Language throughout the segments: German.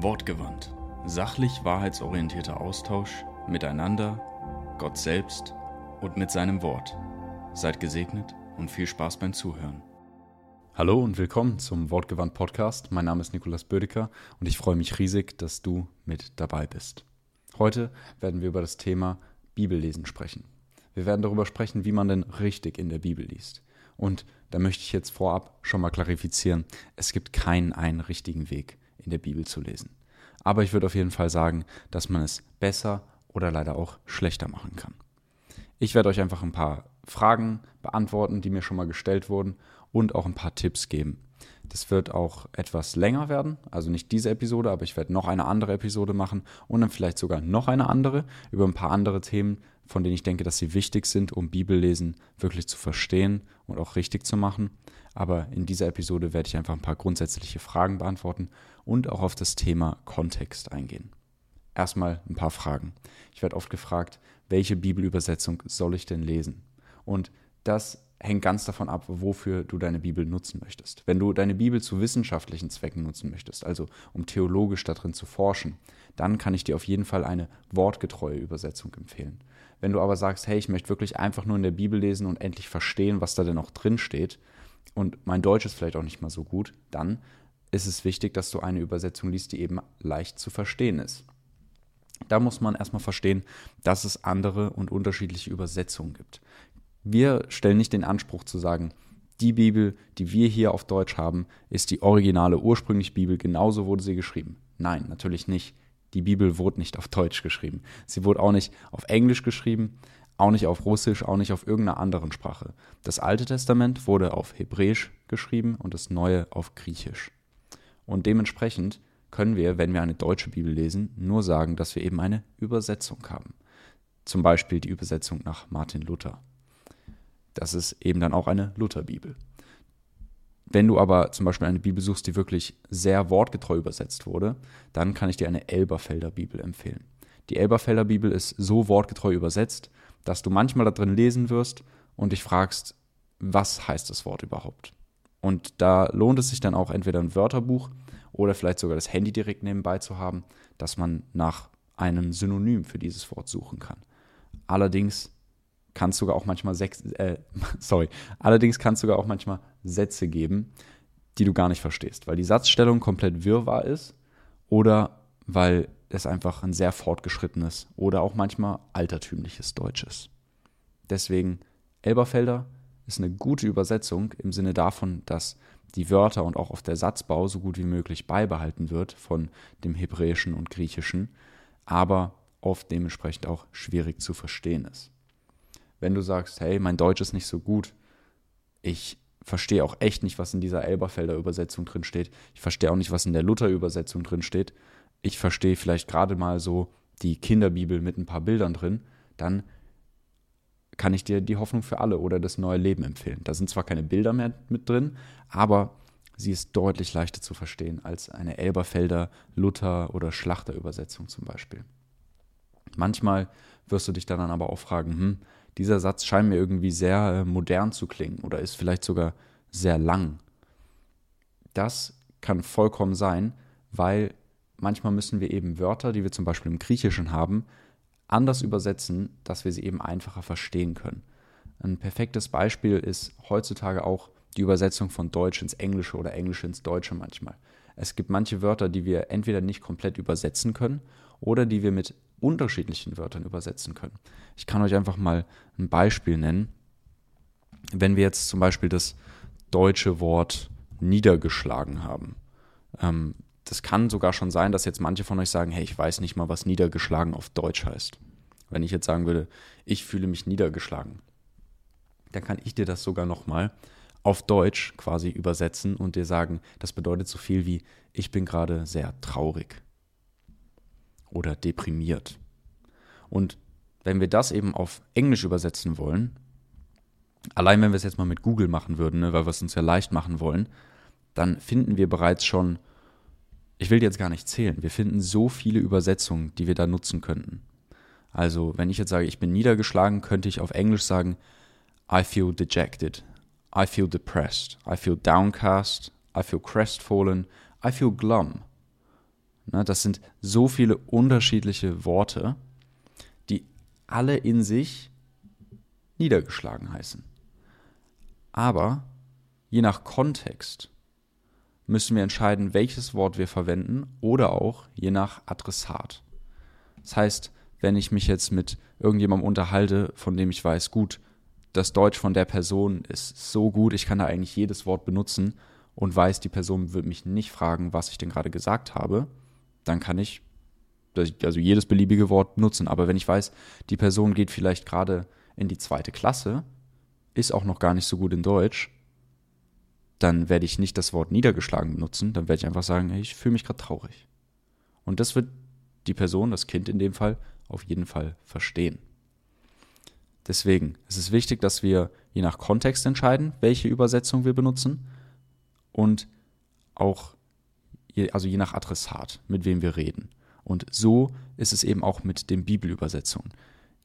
Wortgewandt. Sachlich wahrheitsorientierter Austausch miteinander, Gott selbst und mit seinem Wort. Seid gesegnet und viel Spaß beim Zuhören. Hallo und willkommen zum Wortgewandt Podcast. Mein Name ist Nikolas Bödecker und ich freue mich riesig, dass du mit dabei bist. Heute werden wir über das Thema Bibellesen sprechen. Wir werden darüber sprechen, wie man denn richtig in der Bibel liest. Und da möchte ich jetzt vorab schon mal klarifizieren, es gibt keinen einen richtigen Weg in der Bibel zu lesen. Aber ich würde auf jeden Fall sagen, dass man es besser oder leider auch schlechter machen kann. Ich werde euch einfach ein paar Fragen beantworten, die mir schon mal gestellt wurden und auch ein paar Tipps geben. Das wird auch etwas länger werden, also nicht diese Episode, aber ich werde noch eine andere Episode machen und dann vielleicht sogar noch eine andere über ein paar andere Themen, von denen ich denke, dass sie wichtig sind, um Bibellesen wirklich zu verstehen und auch richtig zu machen. Aber in dieser Episode werde ich einfach ein paar grundsätzliche Fragen beantworten und auch auf das Thema Kontext eingehen. Erstmal ein paar Fragen. Ich werde oft gefragt, welche Bibelübersetzung soll ich denn lesen? Und das hängt ganz davon ab, wofür du deine Bibel nutzen möchtest. Wenn du deine Bibel zu wissenschaftlichen Zwecken nutzen möchtest, also um theologisch darin zu forschen, dann kann ich dir auf jeden Fall eine wortgetreue Übersetzung empfehlen. Wenn du aber sagst, hey, ich möchte wirklich einfach nur in der Bibel lesen und endlich verstehen, was da denn auch drin steht, und mein Deutsch ist vielleicht auch nicht mal so gut, dann ist es wichtig, dass du eine Übersetzung liest, die eben leicht zu verstehen ist. Da muss man erstmal verstehen, dass es andere und unterschiedliche Übersetzungen gibt. Wir stellen nicht den Anspruch zu sagen, die Bibel, die wir hier auf Deutsch haben, ist die originale, ursprüngliche Bibel, genauso wurde sie geschrieben. Nein, natürlich nicht. Die Bibel wurde nicht auf Deutsch geschrieben. Sie wurde auch nicht auf Englisch geschrieben, auch nicht auf Russisch, auch nicht auf irgendeiner anderen Sprache. Das Alte Testament wurde auf Hebräisch geschrieben und das Neue auf Griechisch. Und dementsprechend können wir, wenn wir eine deutsche Bibel lesen, nur sagen, dass wir eben eine Übersetzung haben. Zum Beispiel die Übersetzung nach Martin Luther. Das ist eben dann auch eine Lutherbibel. Wenn du aber zum Beispiel eine Bibel suchst, die wirklich sehr wortgetreu übersetzt wurde, dann kann ich dir eine Elberfelder Bibel empfehlen. Die Elberfelder Bibel ist so wortgetreu übersetzt, dass du manchmal da drin lesen wirst und dich fragst, was heißt das Wort überhaupt? Und da lohnt es sich dann auch entweder ein Wörterbuch oder vielleicht sogar das Handy direkt nebenbei zu haben, dass man nach einem Synonym für dieses Wort suchen kann. Allerdings kann es sogar auch manchmal sechs, äh, sorry, allerdings kann es sogar auch manchmal Sätze geben, die du gar nicht verstehst, weil die Satzstellung komplett wirrwarr ist oder weil es einfach ein sehr fortgeschrittenes oder auch manchmal altertümliches Deutsch ist. Deswegen Elberfelder ist eine gute Übersetzung im Sinne davon, dass die Wörter und auch auf der Satzbau so gut wie möglich beibehalten wird von dem Hebräischen und Griechischen, aber oft dementsprechend auch schwierig zu verstehen ist. Wenn du sagst, hey, mein Deutsch ist nicht so gut, ich verstehe auch echt nicht, was in dieser Elberfelder Übersetzung drin steht, ich verstehe auch nicht, was in der Luther Übersetzung drin steht, ich verstehe vielleicht gerade mal so die Kinderbibel mit ein paar Bildern drin, dann kann ich dir die Hoffnung für alle oder das neue Leben empfehlen. Da sind zwar keine Bilder mehr mit drin, aber sie ist deutlich leichter zu verstehen als eine Elberfelder, Luther oder Schlachterübersetzung zum Beispiel. Manchmal wirst du dich dann aber auch fragen, hm, dieser Satz scheint mir irgendwie sehr äh, modern zu klingen oder ist vielleicht sogar sehr lang. Das kann vollkommen sein, weil manchmal müssen wir eben Wörter, die wir zum Beispiel im Griechischen haben, anders übersetzen, dass wir sie eben einfacher verstehen können. Ein perfektes Beispiel ist heutzutage auch die Übersetzung von Deutsch ins Englische oder Englisch ins Deutsche manchmal. Es gibt manche Wörter, die wir entweder nicht komplett übersetzen können oder die wir mit unterschiedlichen Wörtern übersetzen können. Ich kann euch einfach mal ein Beispiel nennen. Wenn wir jetzt zum Beispiel das deutsche Wort niedergeschlagen haben, ähm, das kann sogar schon sein, dass jetzt manche von euch sagen, hey, ich weiß nicht mal, was niedergeschlagen auf Deutsch heißt. Wenn ich jetzt sagen würde, ich fühle mich niedergeschlagen, dann kann ich dir das sogar nochmal auf Deutsch quasi übersetzen und dir sagen, das bedeutet so viel wie, ich bin gerade sehr traurig oder deprimiert. Und wenn wir das eben auf Englisch übersetzen wollen, allein wenn wir es jetzt mal mit Google machen würden, ne, weil wir es uns ja leicht machen wollen, dann finden wir bereits schon ich will jetzt gar nicht zählen. Wir finden so viele Übersetzungen, die wir da nutzen könnten. Also, wenn ich jetzt sage, ich bin niedergeschlagen, könnte ich auf Englisch sagen, I feel dejected, I feel depressed, I feel downcast, I feel crestfallen, I feel glum. Ne, das sind so viele unterschiedliche Worte, die alle in sich niedergeschlagen heißen. Aber je nach Kontext müssen wir entscheiden, welches Wort wir verwenden oder auch je nach Adressat. Das heißt, wenn ich mich jetzt mit irgendjemandem unterhalte, von dem ich weiß, gut, das Deutsch von der Person ist so gut, ich kann da eigentlich jedes Wort benutzen und weiß, die Person wird mich nicht fragen, was ich denn gerade gesagt habe, dann kann ich also jedes beliebige Wort nutzen. Aber wenn ich weiß, die Person geht vielleicht gerade in die zweite Klasse, ist auch noch gar nicht so gut in Deutsch, dann werde ich nicht das Wort niedergeschlagen benutzen, dann werde ich einfach sagen, ich fühle mich gerade traurig. Und das wird die Person, das Kind in dem Fall, auf jeden Fall verstehen. Deswegen ist es wichtig, dass wir je nach Kontext entscheiden, welche Übersetzung wir benutzen und auch also je nach Adressat, mit wem wir reden. Und so ist es eben auch mit den Bibelübersetzungen.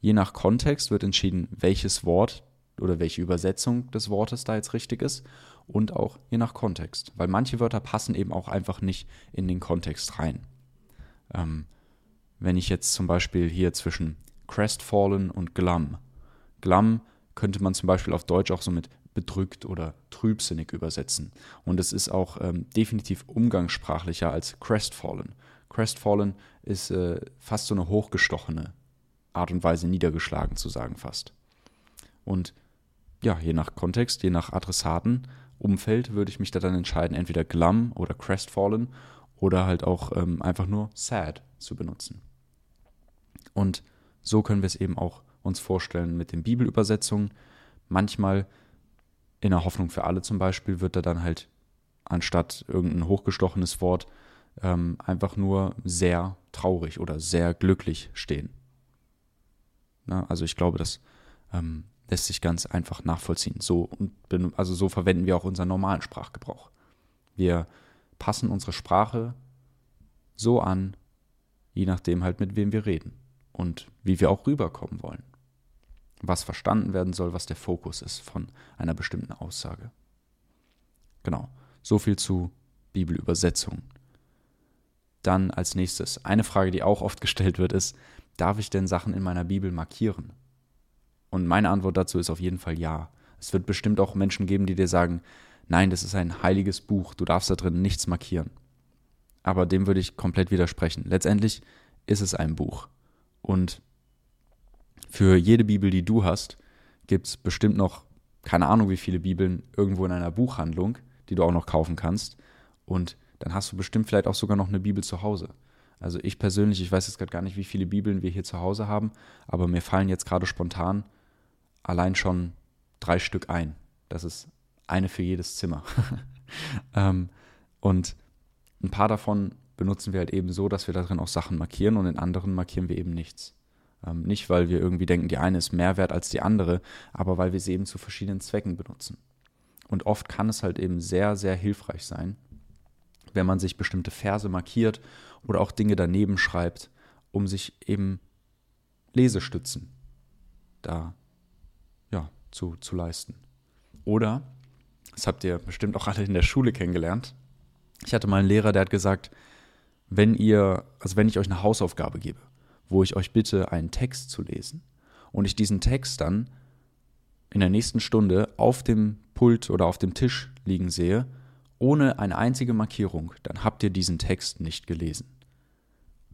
Je nach Kontext wird entschieden, welches Wort oder welche Übersetzung des Wortes da jetzt richtig ist und auch je nach Kontext, weil manche Wörter passen eben auch einfach nicht in den Kontext rein. Ähm, wenn ich jetzt zum Beispiel hier zwischen crestfallen und glum, glum könnte man zum Beispiel auf Deutsch auch so mit bedrückt oder trübsinnig übersetzen. Und es ist auch ähm, definitiv umgangssprachlicher als crestfallen. Crestfallen ist äh, fast so eine hochgestochene Art und Weise niedergeschlagen zu sagen fast. Und ja, je nach Kontext, je nach Adressaten, Umfeld würde ich mich da dann entscheiden, entweder glum oder crestfallen oder halt auch ähm, einfach nur sad zu benutzen. Und so können wir es eben auch uns vorstellen mit den Bibelübersetzungen. Manchmal in der Hoffnung für alle zum Beispiel wird da dann halt anstatt irgendein hochgestochenes Wort ähm, einfach nur sehr traurig oder sehr glücklich stehen. Na, also ich glaube, das ähm, lässt sich ganz einfach nachvollziehen. So, also so verwenden wir auch unseren normalen Sprachgebrauch. Wir passen unsere Sprache so an, je nachdem halt mit wem wir reden und wie wir auch rüberkommen wollen was verstanden werden soll, was der Fokus ist von einer bestimmten Aussage. Genau, so viel zu Bibelübersetzung. Dann als nächstes, eine Frage, die auch oft gestellt wird, ist, darf ich denn Sachen in meiner Bibel markieren? Und meine Antwort dazu ist auf jeden Fall ja. Es wird bestimmt auch Menschen geben, die dir sagen, nein, das ist ein heiliges Buch, du darfst da drin nichts markieren. Aber dem würde ich komplett widersprechen. Letztendlich ist es ein Buch. Und für jede Bibel, die du hast, gibt es bestimmt noch keine Ahnung, wie viele Bibeln irgendwo in einer Buchhandlung, die du auch noch kaufen kannst. Und dann hast du bestimmt vielleicht auch sogar noch eine Bibel zu Hause. Also ich persönlich, ich weiß jetzt gerade gar nicht, wie viele Bibeln wir hier zu Hause haben, aber mir fallen jetzt gerade spontan allein schon drei Stück ein. Das ist eine für jedes Zimmer. ähm, und ein paar davon benutzen wir halt eben so, dass wir darin auch Sachen markieren und in anderen markieren wir eben nichts. Ähm, nicht, weil wir irgendwie denken, die eine ist mehr wert als die andere, aber weil wir sie eben zu verschiedenen Zwecken benutzen. Und oft kann es halt eben sehr, sehr hilfreich sein, wenn man sich bestimmte Verse markiert oder auch Dinge daneben schreibt, um sich eben Lesestützen da ja, zu, zu leisten. Oder, das habt ihr bestimmt auch alle in der Schule kennengelernt, ich hatte mal einen Lehrer, der hat gesagt, wenn ihr, also wenn ich euch eine Hausaufgabe gebe wo ich euch bitte, einen Text zu lesen und ich diesen Text dann in der nächsten Stunde auf dem Pult oder auf dem Tisch liegen sehe, ohne eine einzige Markierung, dann habt ihr diesen Text nicht gelesen.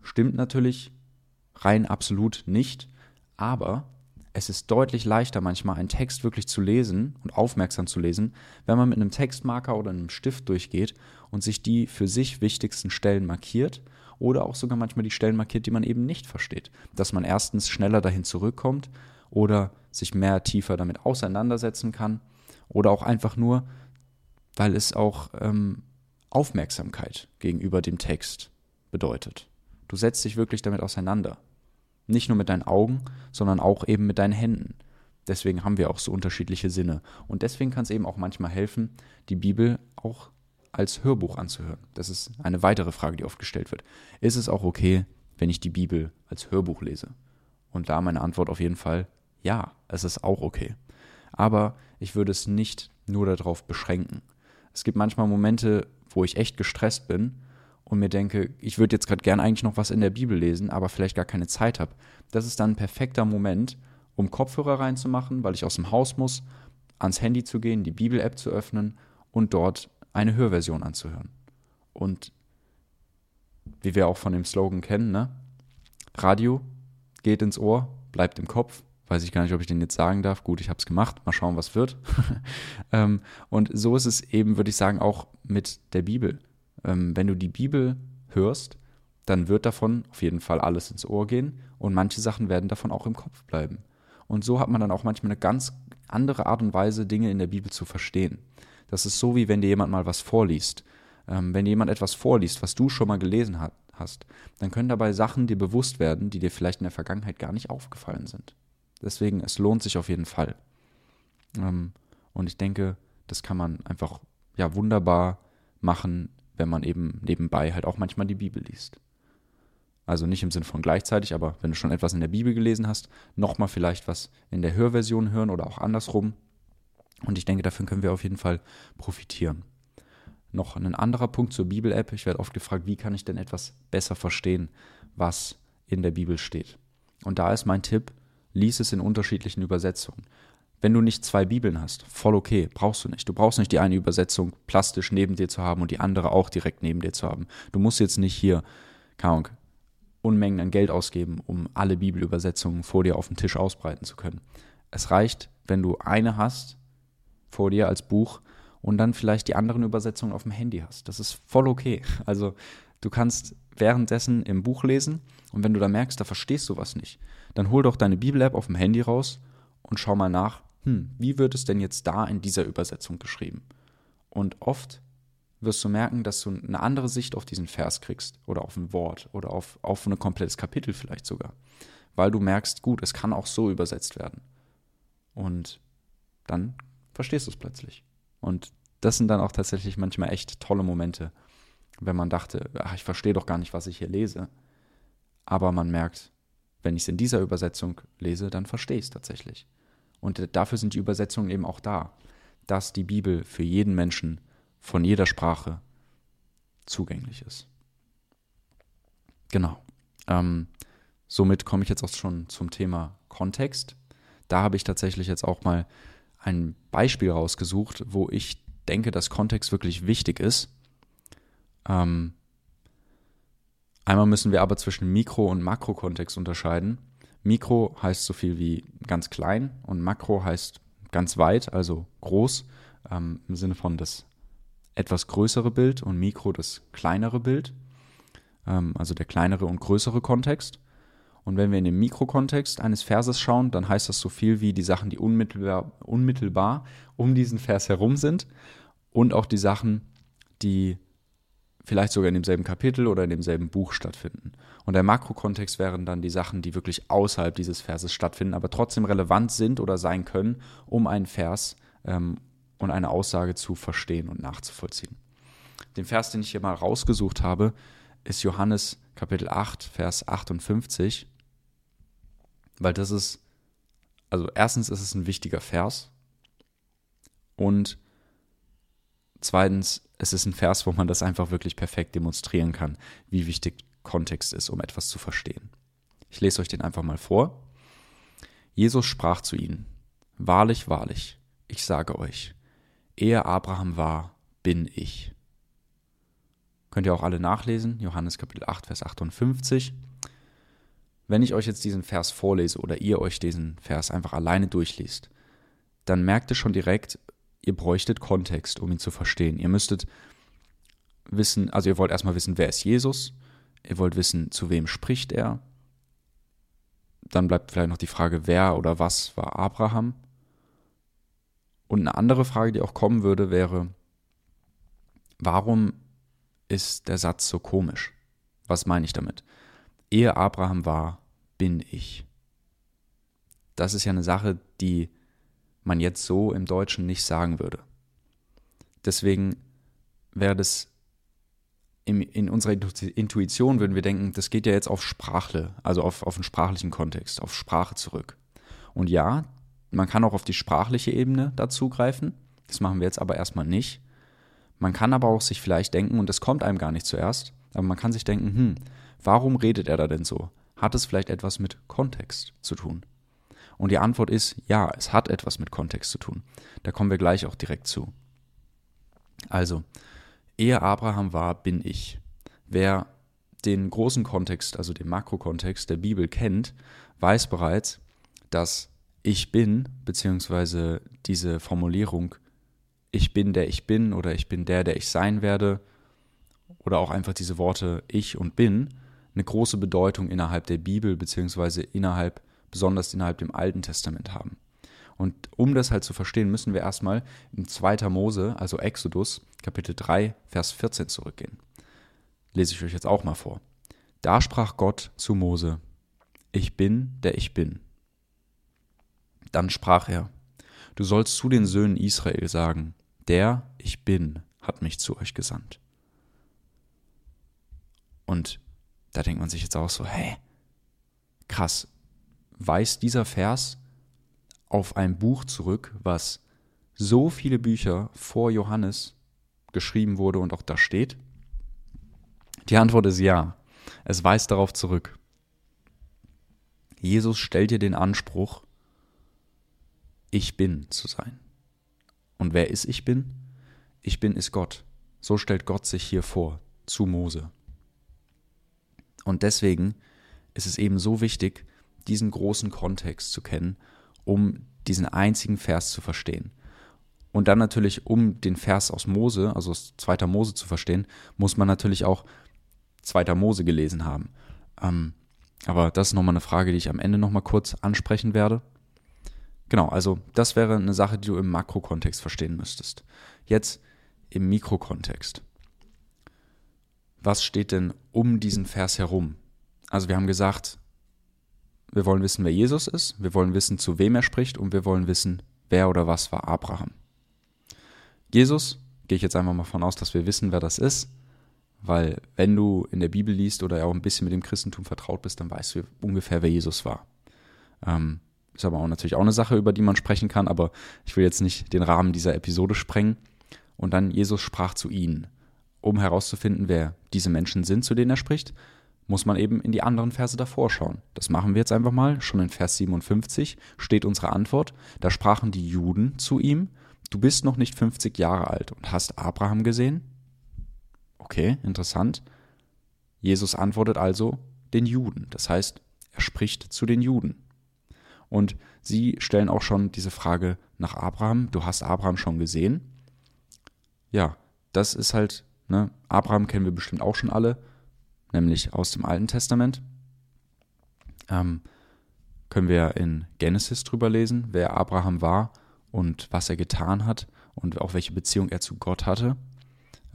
Stimmt natürlich rein absolut nicht, aber es ist deutlich leichter manchmal einen Text wirklich zu lesen und aufmerksam zu lesen, wenn man mit einem Textmarker oder einem Stift durchgeht und sich die für sich wichtigsten Stellen markiert oder auch sogar manchmal die Stellen markiert, die man eben nicht versteht. Dass man erstens schneller dahin zurückkommt oder sich mehr tiefer damit auseinandersetzen kann oder auch einfach nur, weil es auch ähm, Aufmerksamkeit gegenüber dem Text bedeutet. Du setzt dich wirklich damit auseinander. Nicht nur mit deinen Augen, sondern auch eben mit deinen Händen. Deswegen haben wir auch so unterschiedliche Sinne. Und deswegen kann es eben auch manchmal helfen, die Bibel auch als Hörbuch anzuhören? Das ist eine weitere Frage, die oft gestellt wird. Ist es auch okay, wenn ich die Bibel als Hörbuch lese? Und da meine Antwort auf jeden Fall, ja, es ist auch okay. Aber ich würde es nicht nur darauf beschränken. Es gibt manchmal Momente, wo ich echt gestresst bin und mir denke, ich würde jetzt gerade gern eigentlich noch was in der Bibel lesen, aber vielleicht gar keine Zeit habe. Das ist dann ein perfekter Moment, um Kopfhörer reinzumachen, weil ich aus dem Haus muss, ans Handy zu gehen, die Bibel-App zu öffnen und dort eine Hörversion anzuhören. Und wie wir auch von dem Slogan kennen, ne? Radio geht ins Ohr, bleibt im Kopf. Weiß ich gar nicht, ob ich den jetzt sagen darf. Gut, ich habe es gemacht. Mal schauen, was wird. ähm, und so ist es eben, würde ich sagen, auch mit der Bibel. Ähm, wenn du die Bibel hörst, dann wird davon auf jeden Fall alles ins Ohr gehen und manche Sachen werden davon auch im Kopf bleiben. Und so hat man dann auch manchmal eine ganz andere Art und Weise, Dinge in der Bibel zu verstehen. Das ist so, wie wenn dir jemand mal was vorliest. Ähm, wenn jemand etwas vorliest, was du schon mal gelesen hat, hast, dann können dabei Sachen dir bewusst werden, die dir vielleicht in der Vergangenheit gar nicht aufgefallen sind. Deswegen, es lohnt sich auf jeden Fall. Ähm, und ich denke, das kann man einfach ja wunderbar machen, wenn man eben nebenbei halt auch manchmal die Bibel liest. Also nicht im Sinn von gleichzeitig, aber wenn du schon etwas in der Bibel gelesen hast, nochmal vielleicht was in der Hörversion hören oder auch andersrum. Und ich denke, davon können wir auf jeden Fall profitieren. Noch ein anderer Punkt zur Bibel-App. Ich werde oft gefragt, wie kann ich denn etwas besser verstehen, was in der Bibel steht. Und da ist mein Tipp, lies es in unterschiedlichen Übersetzungen. Wenn du nicht zwei Bibeln hast, voll okay, brauchst du nicht. Du brauchst nicht die eine Übersetzung plastisch neben dir zu haben und die andere auch direkt neben dir zu haben. Du musst jetzt nicht hier, keine Ahnung, Unmengen an Geld ausgeben, um alle Bibelübersetzungen vor dir auf dem Tisch ausbreiten zu können. Es reicht, wenn du eine hast vor dir als Buch und dann vielleicht die anderen Übersetzungen auf dem Handy hast. Das ist voll okay. Also du kannst währenddessen im Buch lesen und wenn du da merkst, da verstehst du was nicht, dann hol doch deine Bibel-App auf dem Handy raus und schau mal nach, hm, wie wird es denn jetzt da in dieser Übersetzung geschrieben? Und oft wirst du merken, dass du eine andere Sicht auf diesen Vers kriegst oder auf ein Wort oder auf, auf ein komplettes Kapitel vielleicht sogar. Weil du merkst, gut, es kann auch so übersetzt werden. Und dann verstehst du es plötzlich. Und das sind dann auch tatsächlich manchmal echt tolle Momente, wenn man dachte, ach, ich verstehe doch gar nicht, was ich hier lese. Aber man merkt, wenn ich es in dieser Übersetzung lese, dann verstehe ich es tatsächlich. Und dafür sind die Übersetzungen eben auch da, dass die Bibel für jeden Menschen von jeder Sprache zugänglich ist. Genau. Ähm, somit komme ich jetzt auch schon zum Thema Kontext. Da habe ich tatsächlich jetzt auch mal ein Beispiel rausgesucht, wo ich denke, dass Kontext wirklich wichtig ist. Ähm, einmal müssen wir aber zwischen Mikro- und Makrokontext unterscheiden. Mikro heißt so viel wie ganz klein und Makro heißt ganz weit, also groß, ähm, im Sinne von das etwas größere Bild und Mikro das kleinere Bild, ähm, also der kleinere und größere Kontext. Und wenn wir in den Mikrokontext eines Verses schauen, dann heißt das so viel wie die Sachen, die unmittelbar, unmittelbar um diesen Vers herum sind und auch die Sachen, die vielleicht sogar in demselben Kapitel oder in demselben Buch stattfinden. Und der Makrokontext wären dann die Sachen, die wirklich außerhalb dieses Verses stattfinden, aber trotzdem relevant sind oder sein können, um einen Vers ähm, und eine Aussage zu verstehen und nachzuvollziehen. Den Vers, den ich hier mal rausgesucht habe, ist Johannes Kapitel 8, Vers 58, weil das ist, also erstens ist es ein wichtiger Vers und zweitens, es ist ein Vers, wo man das einfach wirklich perfekt demonstrieren kann, wie wichtig Kontext ist, um etwas zu verstehen. Ich lese euch den einfach mal vor. Jesus sprach zu ihnen, Wahrlich, wahrlich, ich sage euch, ehe Abraham war, bin ich. Könnt ihr auch alle nachlesen, Johannes Kapitel 8, Vers 58. Wenn ich euch jetzt diesen Vers vorlese oder ihr euch diesen Vers einfach alleine durchliest, dann merkt ihr schon direkt, ihr bräuchtet Kontext, um ihn zu verstehen. Ihr müsstet wissen, also ihr wollt erstmal wissen, wer ist Jesus, ihr wollt wissen, zu wem spricht er. Dann bleibt vielleicht noch die Frage, wer oder was war Abraham. Und eine andere Frage, die auch kommen würde, wäre, warum ist der Satz so komisch? Was meine ich damit? Ehe Abraham war, bin ich. Das ist ja eine Sache, die man jetzt so im Deutschen nicht sagen würde. Deswegen wäre das in, in unserer Intuition würden wir denken, das geht ja jetzt auf Sprachle, also auf, auf einen sprachlichen Kontext, auf Sprache zurück. Und ja, man kann auch auf die sprachliche Ebene dazugreifen. Das machen wir jetzt aber erstmal nicht. Man kann aber auch sich vielleicht denken, und das kommt einem gar nicht zuerst, Aber man kann sich denken, hm, warum redet er da denn so? Hat es vielleicht etwas mit Kontext zu tun? Und die Antwort ist, ja, es hat etwas mit Kontext zu tun. Da kommen wir gleich auch direkt zu. Also, ehe Abraham war, bin ich. Wer den großen Kontext, also den Makrokontext der Bibel kennt, weiß bereits, dass ich bin, beziehungsweise diese Formulierung ich bin der ich bin oder ich bin der, der ich sein werde, oder auch einfach diese Worte ich und bin, eine große Bedeutung innerhalb der Bibel, beziehungsweise innerhalb, besonders innerhalb dem Alten Testament haben. Und um das halt zu verstehen, müssen wir erstmal in 2. Mose, also Exodus, Kapitel 3, Vers 14 zurückgehen. Lese ich euch jetzt auch mal vor. Da sprach Gott zu Mose, ich bin, der ich bin. Dann sprach er, du sollst zu den Söhnen Israel sagen, der ich bin hat mich zu euch gesandt. Und da denkt man sich jetzt auch so, hä, krass, weist dieser Vers auf ein Buch zurück, was so viele Bücher vor Johannes geschrieben wurde und auch da steht? Die Antwort ist ja. Es weist darauf zurück. Jesus stellt dir den Anspruch, ich bin zu sein. Und wer ist ich bin? Ich bin ist Gott. So stellt Gott sich hier vor zu Mose. Und deswegen ist es eben so wichtig, diesen großen Kontext zu kennen, um diesen einzigen Vers zu verstehen. Und dann natürlich, um den Vers aus Mose, also aus 2. Mose zu verstehen, muss man natürlich auch 2. Mose gelesen haben. Ähm, aber das ist nochmal eine Frage, die ich am Ende nochmal kurz ansprechen werde. Genau, also das wäre eine Sache, die du im Makrokontext verstehen müsstest. Jetzt im Mikrokontext. Was steht denn um diesen Vers herum? Also wir haben gesagt, wir wollen wissen, wer Jesus ist, wir wollen wissen, zu wem er spricht und wir wollen wissen, wer oder was war Abraham. Jesus, gehe ich jetzt einfach mal von aus, dass wir wissen, wer das ist, weil wenn du in der Bibel liest oder auch ein bisschen mit dem Christentum vertraut bist, dann weißt du ungefähr, wer Jesus war. Ähm, ist aber auch natürlich auch eine Sache, über die man sprechen kann, aber ich will jetzt nicht den Rahmen dieser Episode sprengen. Und dann Jesus sprach zu ihnen. Um herauszufinden, wer diese Menschen sind, zu denen er spricht, muss man eben in die anderen Verse davor schauen. Das machen wir jetzt einfach mal. Schon in Vers 57 steht unsere Antwort. Da sprachen die Juden zu ihm, du bist noch nicht 50 Jahre alt und hast Abraham gesehen? Okay, interessant. Jesus antwortet also den Juden. Das heißt, er spricht zu den Juden. Und sie stellen auch schon diese Frage nach Abraham. Du hast Abraham schon gesehen? Ja, das ist halt, ne, Abraham kennen wir bestimmt auch schon alle, nämlich aus dem Alten Testament. Ähm, können wir in Genesis drüber lesen, wer Abraham war und was er getan hat und auch welche Beziehung er zu Gott hatte.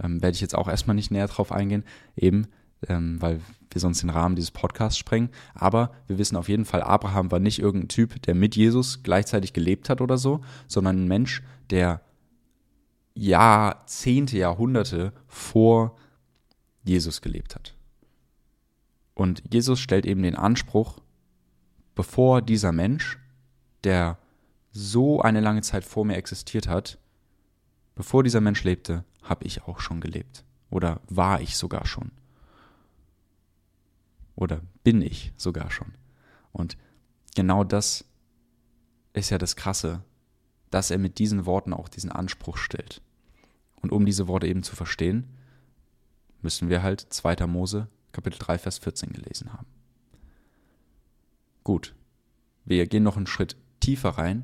Ähm, werde ich jetzt auch erstmal nicht näher drauf eingehen, eben ähm, weil wir sonst den Rahmen dieses Podcasts sprengen. Aber wir wissen auf jeden Fall, Abraham war nicht irgendein Typ, der mit Jesus gleichzeitig gelebt hat oder so, sondern ein Mensch, der Jahrzehnte, Jahrhunderte vor Jesus gelebt hat. Und Jesus stellt eben den Anspruch, bevor dieser Mensch, der so eine lange Zeit vor mir existiert hat, bevor dieser Mensch lebte, habe ich auch schon gelebt. Oder war ich sogar schon. Oder bin ich sogar schon. Und genau das ist ja das Krasse, dass er mit diesen Worten auch diesen Anspruch stellt. Und um diese Worte eben zu verstehen, müssen wir halt 2. Mose Kapitel 3, Vers 14 gelesen haben. Gut, wir gehen noch einen Schritt tiefer rein.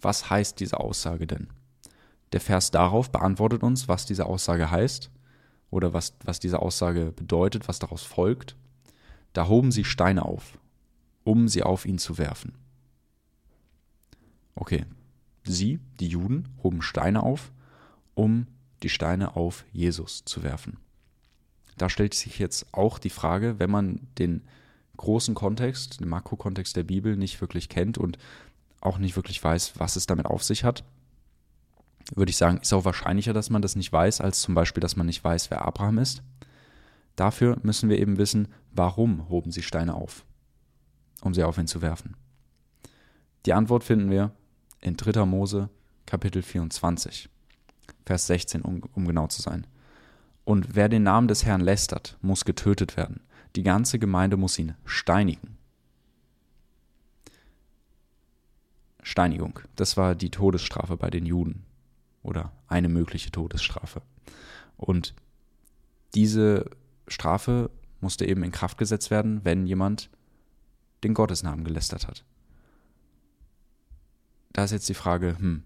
Was heißt diese Aussage denn? Der Vers darauf beantwortet uns, was diese Aussage heißt oder was, was diese Aussage bedeutet, was daraus folgt. Da hoben sie Steine auf, um sie auf ihn zu werfen. Okay, sie, die Juden, hoben Steine auf, um die Steine auf Jesus zu werfen. Da stellt sich jetzt auch die Frage, wenn man den großen Kontext, den Makrokontext der Bibel nicht wirklich kennt und auch nicht wirklich weiß, was es damit auf sich hat, würde ich sagen, ist auch wahrscheinlicher, dass man das nicht weiß, als zum Beispiel, dass man nicht weiß, wer Abraham ist. Dafür müssen wir eben wissen, warum hoben sie Steine auf, um sie auf ihn zu werfen. Die Antwort finden wir in 3. Mose Kapitel 24, Vers 16, um, um genau zu sein. Und wer den Namen des Herrn lästert, muss getötet werden. Die ganze Gemeinde muss ihn steinigen. Steinigung, das war die Todesstrafe bei den Juden oder eine mögliche Todesstrafe. Und diese Strafe musste eben in Kraft gesetzt werden, wenn jemand den Gottesnamen gelästert hat. Da ist jetzt die Frage, hm,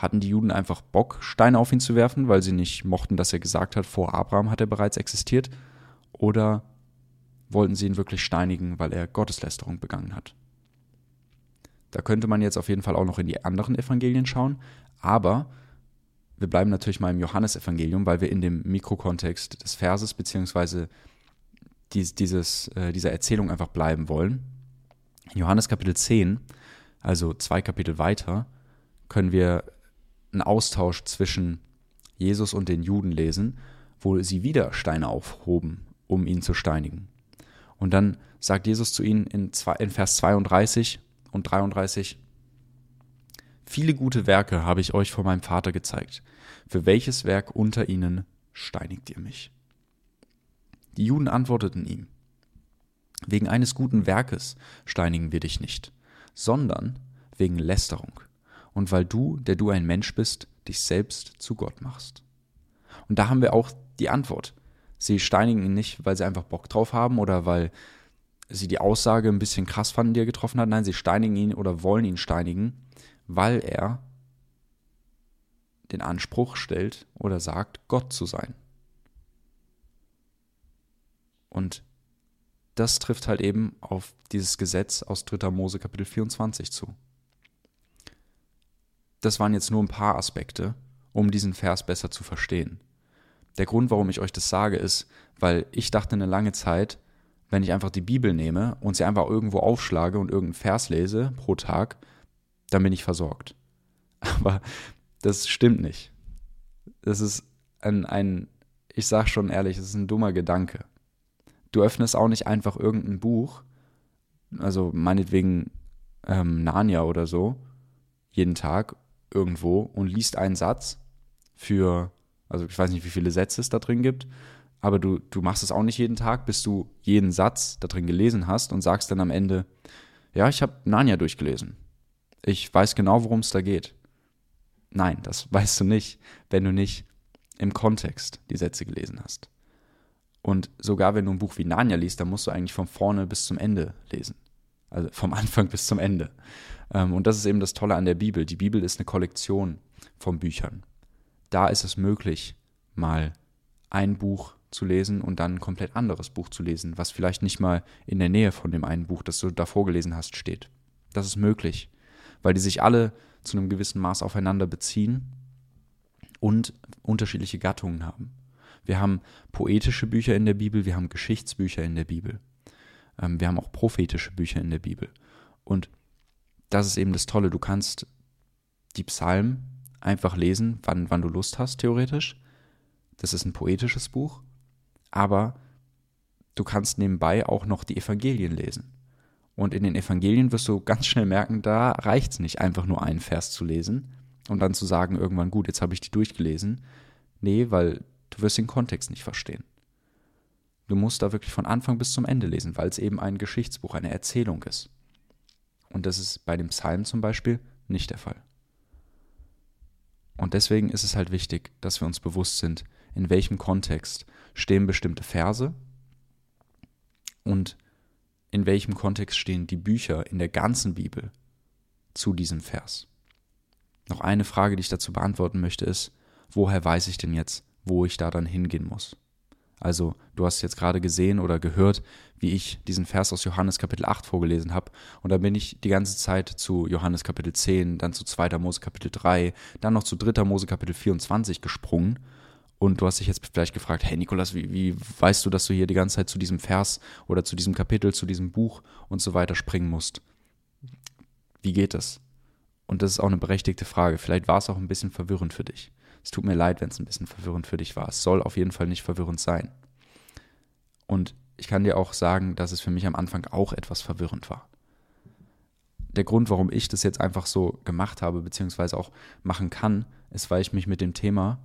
hatten die Juden einfach Bock, Steine auf ihn zu werfen, weil sie nicht mochten, dass er gesagt hat, vor Abraham hat er bereits existiert? Oder wollten sie ihn wirklich steinigen, weil er Gotteslästerung begangen hat? Da könnte man jetzt auf jeden Fall auch noch in die anderen Evangelien schauen, aber wir bleiben natürlich mal im Johannesevangelium, weil wir in dem Mikrokontext des Verses beziehungsweise dies, äh, dieser Erzählung einfach bleiben wollen. In Johannes Kapitel 10, also zwei Kapitel weiter, können wir einen Austausch zwischen Jesus und den Juden lesen, wo sie wieder Steine aufhoben, um ihn zu steinigen. Und dann sagt Jesus zu ihnen in, in Vers 32 und 33, Viele gute Werke habe ich euch vor meinem Vater gezeigt. Für welches Werk unter ihnen steinigt ihr mich? Die Juden antworteten ihm, Wegen eines guten Werkes steinigen wir dich nicht, sondern wegen Lästerung und weil du, der du ein Mensch bist, dich selbst zu Gott machst. Und da haben wir auch die Antwort. Sie steinigen ihn nicht, weil sie einfach Bock drauf haben oder weil sie die Aussage ein bisschen krass fanden, die er getroffen hat. Nein, sie steinigen ihn oder wollen ihn steinigen, weil er den Anspruch stellt oder sagt, Gott zu sein. Und das trifft halt eben auf dieses Gesetz aus 3. Mose Kapitel 24 zu. Das waren jetzt nur ein paar Aspekte, um diesen Vers besser zu verstehen. Der Grund, warum ich euch das sage, ist, weil ich dachte eine lange Zeit, wenn ich einfach die Bibel nehme und sie einfach irgendwo aufschlage und irgendeinen Vers lese pro Tag, dann bin ich versorgt. Aber das stimmt nicht. Das ist ein, ein ich sag schon ehrlich, es ist ein dummer Gedanke. Du öffnest auch nicht einfach irgendein Buch, also meinetwegen ähm, Narnia oder so, jeden Tag irgendwo und liest einen Satz für, also ich weiß nicht, wie viele Sätze es da drin gibt, aber du, du machst es auch nicht jeden Tag, bis du jeden Satz da drin gelesen hast und sagst dann am Ende, ja, ich habe Narnia durchgelesen. Ich weiß genau, worum es da geht. Nein, das weißt du nicht, wenn du nicht im Kontext die Sätze gelesen hast. Und sogar wenn du ein Buch wie Narnia liest, dann musst du eigentlich von vorne bis zum Ende lesen. Also vom Anfang bis zum Ende. Ähm, und das ist eben das Tolle an der Bibel. Die Bibel ist eine Kollektion von Büchern. Da ist es möglich, mal ein Buch zu lesen und dann ein komplett anderes Buch zu lesen, was vielleicht nicht mal in der Nähe von dem einen Buch, das du davor gelesen hast, steht. Das ist möglich, weil die sich alle zu einem gewissen Maß aufeinander beziehen und unterschiedliche Gattungen haben. Wir haben poetische Bücher in der Bibel, wir haben Geschichtsbücher in der Bibel. Ähm, wir haben auch prophetische Bücher in der Bibel. Und das ist eben das Tolle. Du kannst die Psalmen einfach lesen, wann, wann du Lust hast, theoretisch. Das ist ein poetisches Buch. Aber du kannst nebenbei auch noch die Evangelien lesen. Und in den Evangelien wirst du ganz schnell merken, da reicht es nicht, einfach nur einen Vers zu lesen und dann zu sagen, irgendwann, gut, jetzt habe ich die durchgelesen. Nee, weil du wirst den Kontext nicht verstehen. Du musst da wirklich von Anfang bis zum Ende lesen, weil es eben ein Geschichtsbuch, eine Erzählung ist. Und das ist bei dem Psalm zum Beispiel nicht der Fall. Und deswegen ist es halt wichtig, dass wir uns bewusst sind, in welchem Kontext stehen bestimmte Verse und in welchem Kontext stehen die Bücher in der ganzen Bibel zu diesem Vers. Noch eine Frage, die ich dazu beantworten möchte, ist, woher weiß ich denn jetzt, wo ich da dann hingehen muss? Also du hast jetzt gerade gesehen oder gehört, wie ich diesen Vers aus Johannes Kapitel 8 vorgelesen habe. Und da bin ich die ganze Zeit zu Johannes Kapitel 10, dann zu 2. Mose Kapitel 3, dann noch zu 3. Mose Kapitel 24 gesprungen. Und du hast dich jetzt vielleicht gefragt, hey Nikolas, wie, wie weißt du, dass du hier die ganze Zeit zu diesem Vers oder zu diesem Kapitel, zu diesem Buch und so weiter springen musst? Wie geht das? Und das ist auch eine berechtigte Frage. Vielleicht war es auch ein bisschen verwirrend für dich. Es tut mir leid, wenn es ein bisschen verwirrend für dich war. Es soll auf jeden Fall nicht verwirrend sein. Und ich kann dir auch sagen, dass es für mich am Anfang auch etwas verwirrend war. Der Grund, warum ich das jetzt einfach so gemacht habe, beziehungsweise auch machen kann, ist, weil ich mich mit dem Thema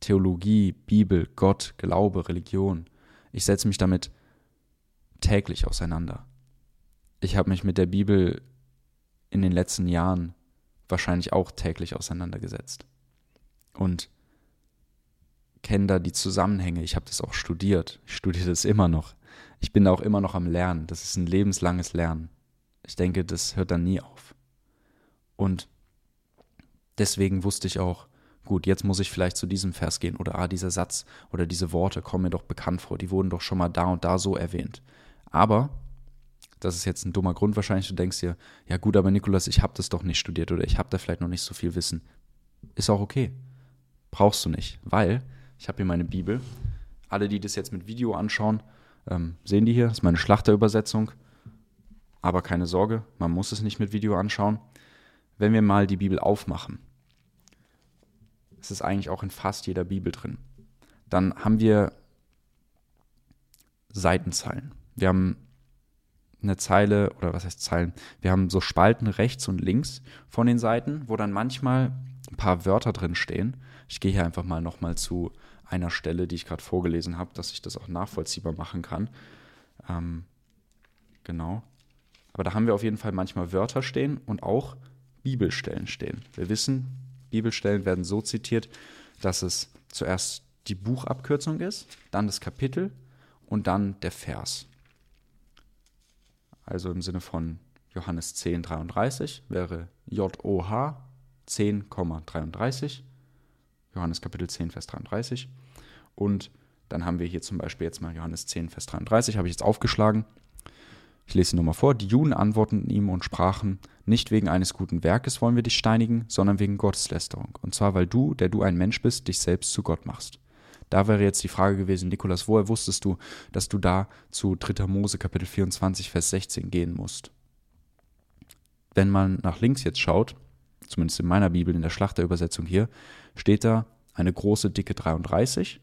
Theologie, Bibel, Gott, Glaube, Religion. Ich setze mich damit täglich auseinander. Ich habe mich mit der Bibel in den letzten Jahren wahrscheinlich auch täglich auseinandergesetzt. Und kenne da die Zusammenhänge. Ich habe das auch studiert. Ich studiere das immer noch. Ich bin da auch immer noch am Lernen. Das ist ein lebenslanges Lernen. Ich denke, das hört dann nie auf. Und deswegen wusste ich auch, gut, jetzt muss ich vielleicht zu diesem Vers gehen oder ah, dieser Satz oder diese Worte kommen mir doch bekannt vor, die wurden doch schon mal da und da so erwähnt. Aber, das ist jetzt ein dummer Grund wahrscheinlich, du denkst dir, ja gut, aber Nikolas, ich habe das doch nicht studiert oder ich habe da vielleicht noch nicht so viel Wissen. Ist auch okay. Brauchst du nicht, weil ich habe hier meine Bibel. Alle, die das jetzt mit Video anschauen, ähm, sehen die hier, das ist meine Schlachterübersetzung. Aber keine Sorge, man muss es nicht mit Video anschauen. Wenn wir mal die Bibel aufmachen, es ist eigentlich auch in fast jeder Bibel drin, dann haben wir Seitenzeilen. Wir haben eine Zeile, oder was heißt Zeilen? Wir haben so Spalten rechts und links von den Seiten, wo dann manchmal ein paar Wörter drin stehen. Ich gehe hier einfach mal nochmal zu einer Stelle, die ich gerade vorgelesen habe, dass ich das auch nachvollziehbar machen kann. Ähm, genau. Aber da haben wir auf jeden Fall manchmal Wörter stehen und auch Bibelstellen stehen. Wir wissen, Bibelstellen werden so zitiert, dass es zuerst die Buchabkürzung ist, dann das Kapitel und dann der Vers. Also im Sinne von Johannes 10, 33 wäre JOH 10,33. Johannes Kapitel 10, Vers 33. Und dann haben wir hier zum Beispiel jetzt mal Johannes 10, Vers 33, habe ich jetzt aufgeschlagen. Ich lese nur mal vor. Die Juden antworteten ihm und sprachen, nicht wegen eines guten Werkes wollen wir dich steinigen, sondern wegen Gotteslästerung. Und zwar, weil du, der du ein Mensch bist, dich selbst zu Gott machst. Da wäre jetzt die Frage gewesen, Nikolas, woher wusstest du, dass du da zu 3. Mose Kapitel 24, Vers 16 gehen musst? Wenn man nach links jetzt schaut, zumindest in meiner Bibel, in der Schlachterübersetzung hier, steht da eine große, dicke 33,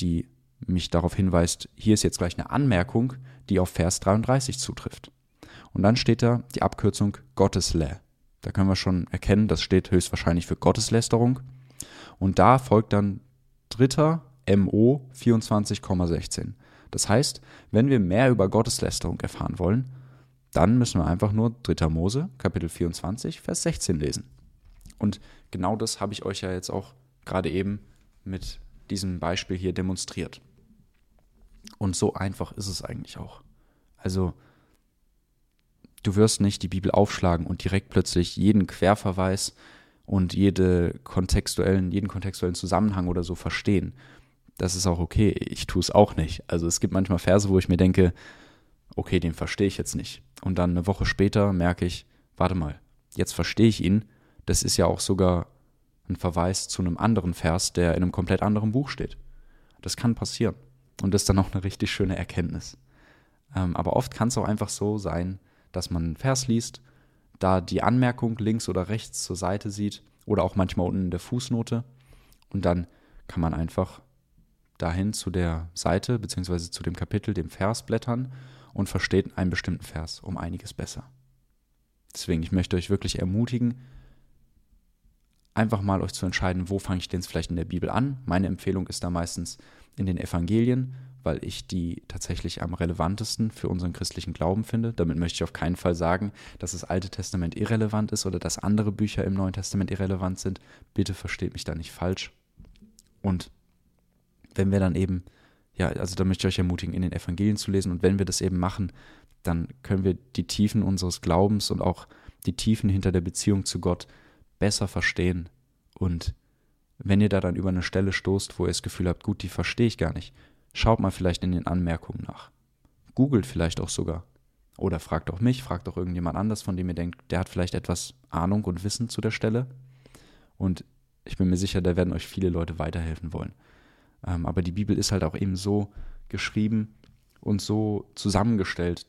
die mich darauf hinweist, hier ist jetzt gleich eine Anmerkung, die auf Vers 33 zutrifft. Und dann steht da die Abkürzung Gottesläh. Da können wir schon erkennen, das steht höchstwahrscheinlich für Gotteslästerung. Und da folgt dann dritter MO 24,16. Das heißt, wenn wir mehr über Gotteslästerung erfahren wollen, dann müssen wir einfach nur 3. Mose, Kapitel 24, Vers 16 lesen. Und genau das habe ich euch ja jetzt auch gerade eben mit diesem Beispiel hier demonstriert. Und so einfach ist es eigentlich auch. Also, du wirst nicht die Bibel aufschlagen und direkt plötzlich jeden Querverweis und jede kontextuellen, jeden kontextuellen Zusammenhang oder so verstehen. Das ist auch okay. Ich tue es auch nicht. Also es gibt manchmal Verse, wo ich mir denke, okay, den verstehe ich jetzt nicht. Und dann eine Woche später merke ich, warte mal, jetzt verstehe ich ihn. Das ist ja auch sogar ein Verweis zu einem anderen Vers, der in einem komplett anderen Buch steht. Das kann passieren. Und das ist dann auch eine richtig schöne Erkenntnis. Ähm, aber oft kann es auch einfach so sein, dass man einen Vers liest, da die Anmerkung links oder rechts zur Seite sieht oder auch manchmal unten in der Fußnote. Und dann kann man einfach dahin zu der Seite bzw. zu dem Kapitel, dem Vers blättern und versteht einen bestimmten Vers um einiges besser. Deswegen, ich möchte euch wirklich ermutigen, einfach mal euch zu entscheiden, wo fange ich denn vielleicht in der Bibel an. Meine Empfehlung ist da meistens in den Evangelien, weil ich die tatsächlich am relevantesten für unseren christlichen Glauben finde. Damit möchte ich auf keinen Fall sagen, dass das Alte Testament irrelevant ist oder dass andere Bücher im Neuen Testament irrelevant sind. Bitte versteht mich da nicht falsch. Und wenn wir dann eben, ja, also da möchte ich euch ermutigen, in den Evangelien zu lesen. Und wenn wir das eben machen, dann können wir die Tiefen unseres Glaubens und auch die Tiefen hinter der Beziehung zu Gott besser verstehen. Und wenn ihr da dann über eine Stelle stoßt, wo ihr das Gefühl habt, gut, die verstehe ich gar nicht, schaut mal vielleicht in den Anmerkungen nach. Googelt vielleicht auch sogar. Oder fragt auch mich, fragt auch irgendjemand anders, von dem ihr denkt, der hat vielleicht etwas Ahnung und Wissen zu der Stelle. Und ich bin mir sicher, da werden euch viele Leute weiterhelfen wollen. Ähm, aber die Bibel ist halt auch eben so geschrieben und so zusammengestellt,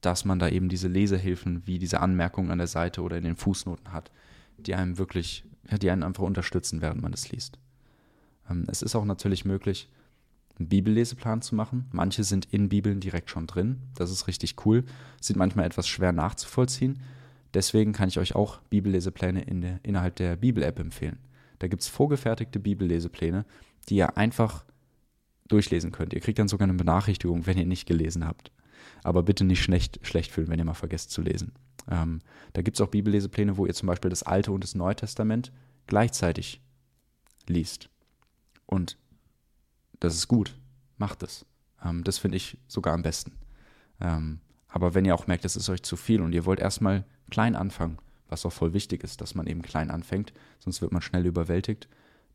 dass man da eben diese Lesehilfen wie diese Anmerkungen an der Seite oder in den Fußnoten hat, die einem wirklich, ja, die einen einfach unterstützen, während man es liest. Ähm, es ist auch natürlich möglich, einen Bibelleseplan zu machen. Manche sind in Bibeln direkt schon drin. Das ist richtig cool. Sind manchmal etwas schwer nachzuvollziehen. Deswegen kann ich euch auch Bibellesepläne in der, innerhalb der Bibel-App empfehlen. Da gibt es vorgefertigte Bibellesepläne, die ihr einfach durchlesen könnt. Ihr kriegt dann sogar eine Benachrichtigung, wenn ihr nicht gelesen habt. Aber bitte nicht schlecht, schlecht fühlen, wenn ihr mal vergesst zu lesen. Ähm, da gibt es auch Bibellesepläne, wo ihr zum Beispiel das Alte und das Neue Testament gleichzeitig liest. Und das ist gut. Macht es. Ähm, das finde ich sogar am besten. Ähm, aber wenn ihr auch merkt, es ist euch zu viel und ihr wollt erstmal klein anfangen, was auch voll wichtig ist, dass man eben klein anfängt, sonst wird man schnell überwältigt,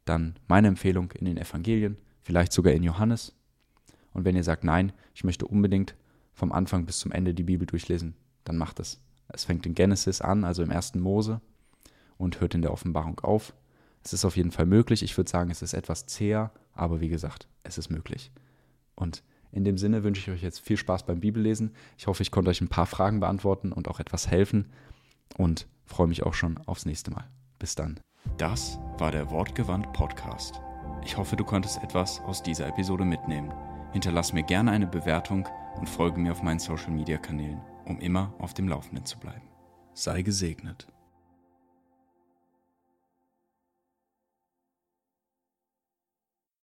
dann meine Empfehlung in den Evangelien, vielleicht sogar in Johannes. Und wenn ihr sagt, nein, ich möchte unbedingt vom Anfang bis zum Ende die Bibel durchlesen, dann macht es. Es fängt in Genesis an, also im ersten Mose, und hört in der Offenbarung auf. Es ist auf jeden Fall möglich. Ich würde sagen, es ist etwas zäher, aber wie gesagt, es ist möglich. Und in dem Sinne wünsche ich euch jetzt viel Spaß beim Bibellesen. Ich hoffe, ich konnte euch ein paar Fragen beantworten und auch etwas helfen und freue mich auch schon aufs nächste Mal. Bis dann. Das war der Wortgewandt Podcast. Ich hoffe, du konntest etwas aus dieser Episode mitnehmen. Hinterlass mir gerne eine Bewertung und folge mir auf meinen Social Media Kanälen, um immer auf dem Laufenden zu bleiben. Sei gesegnet.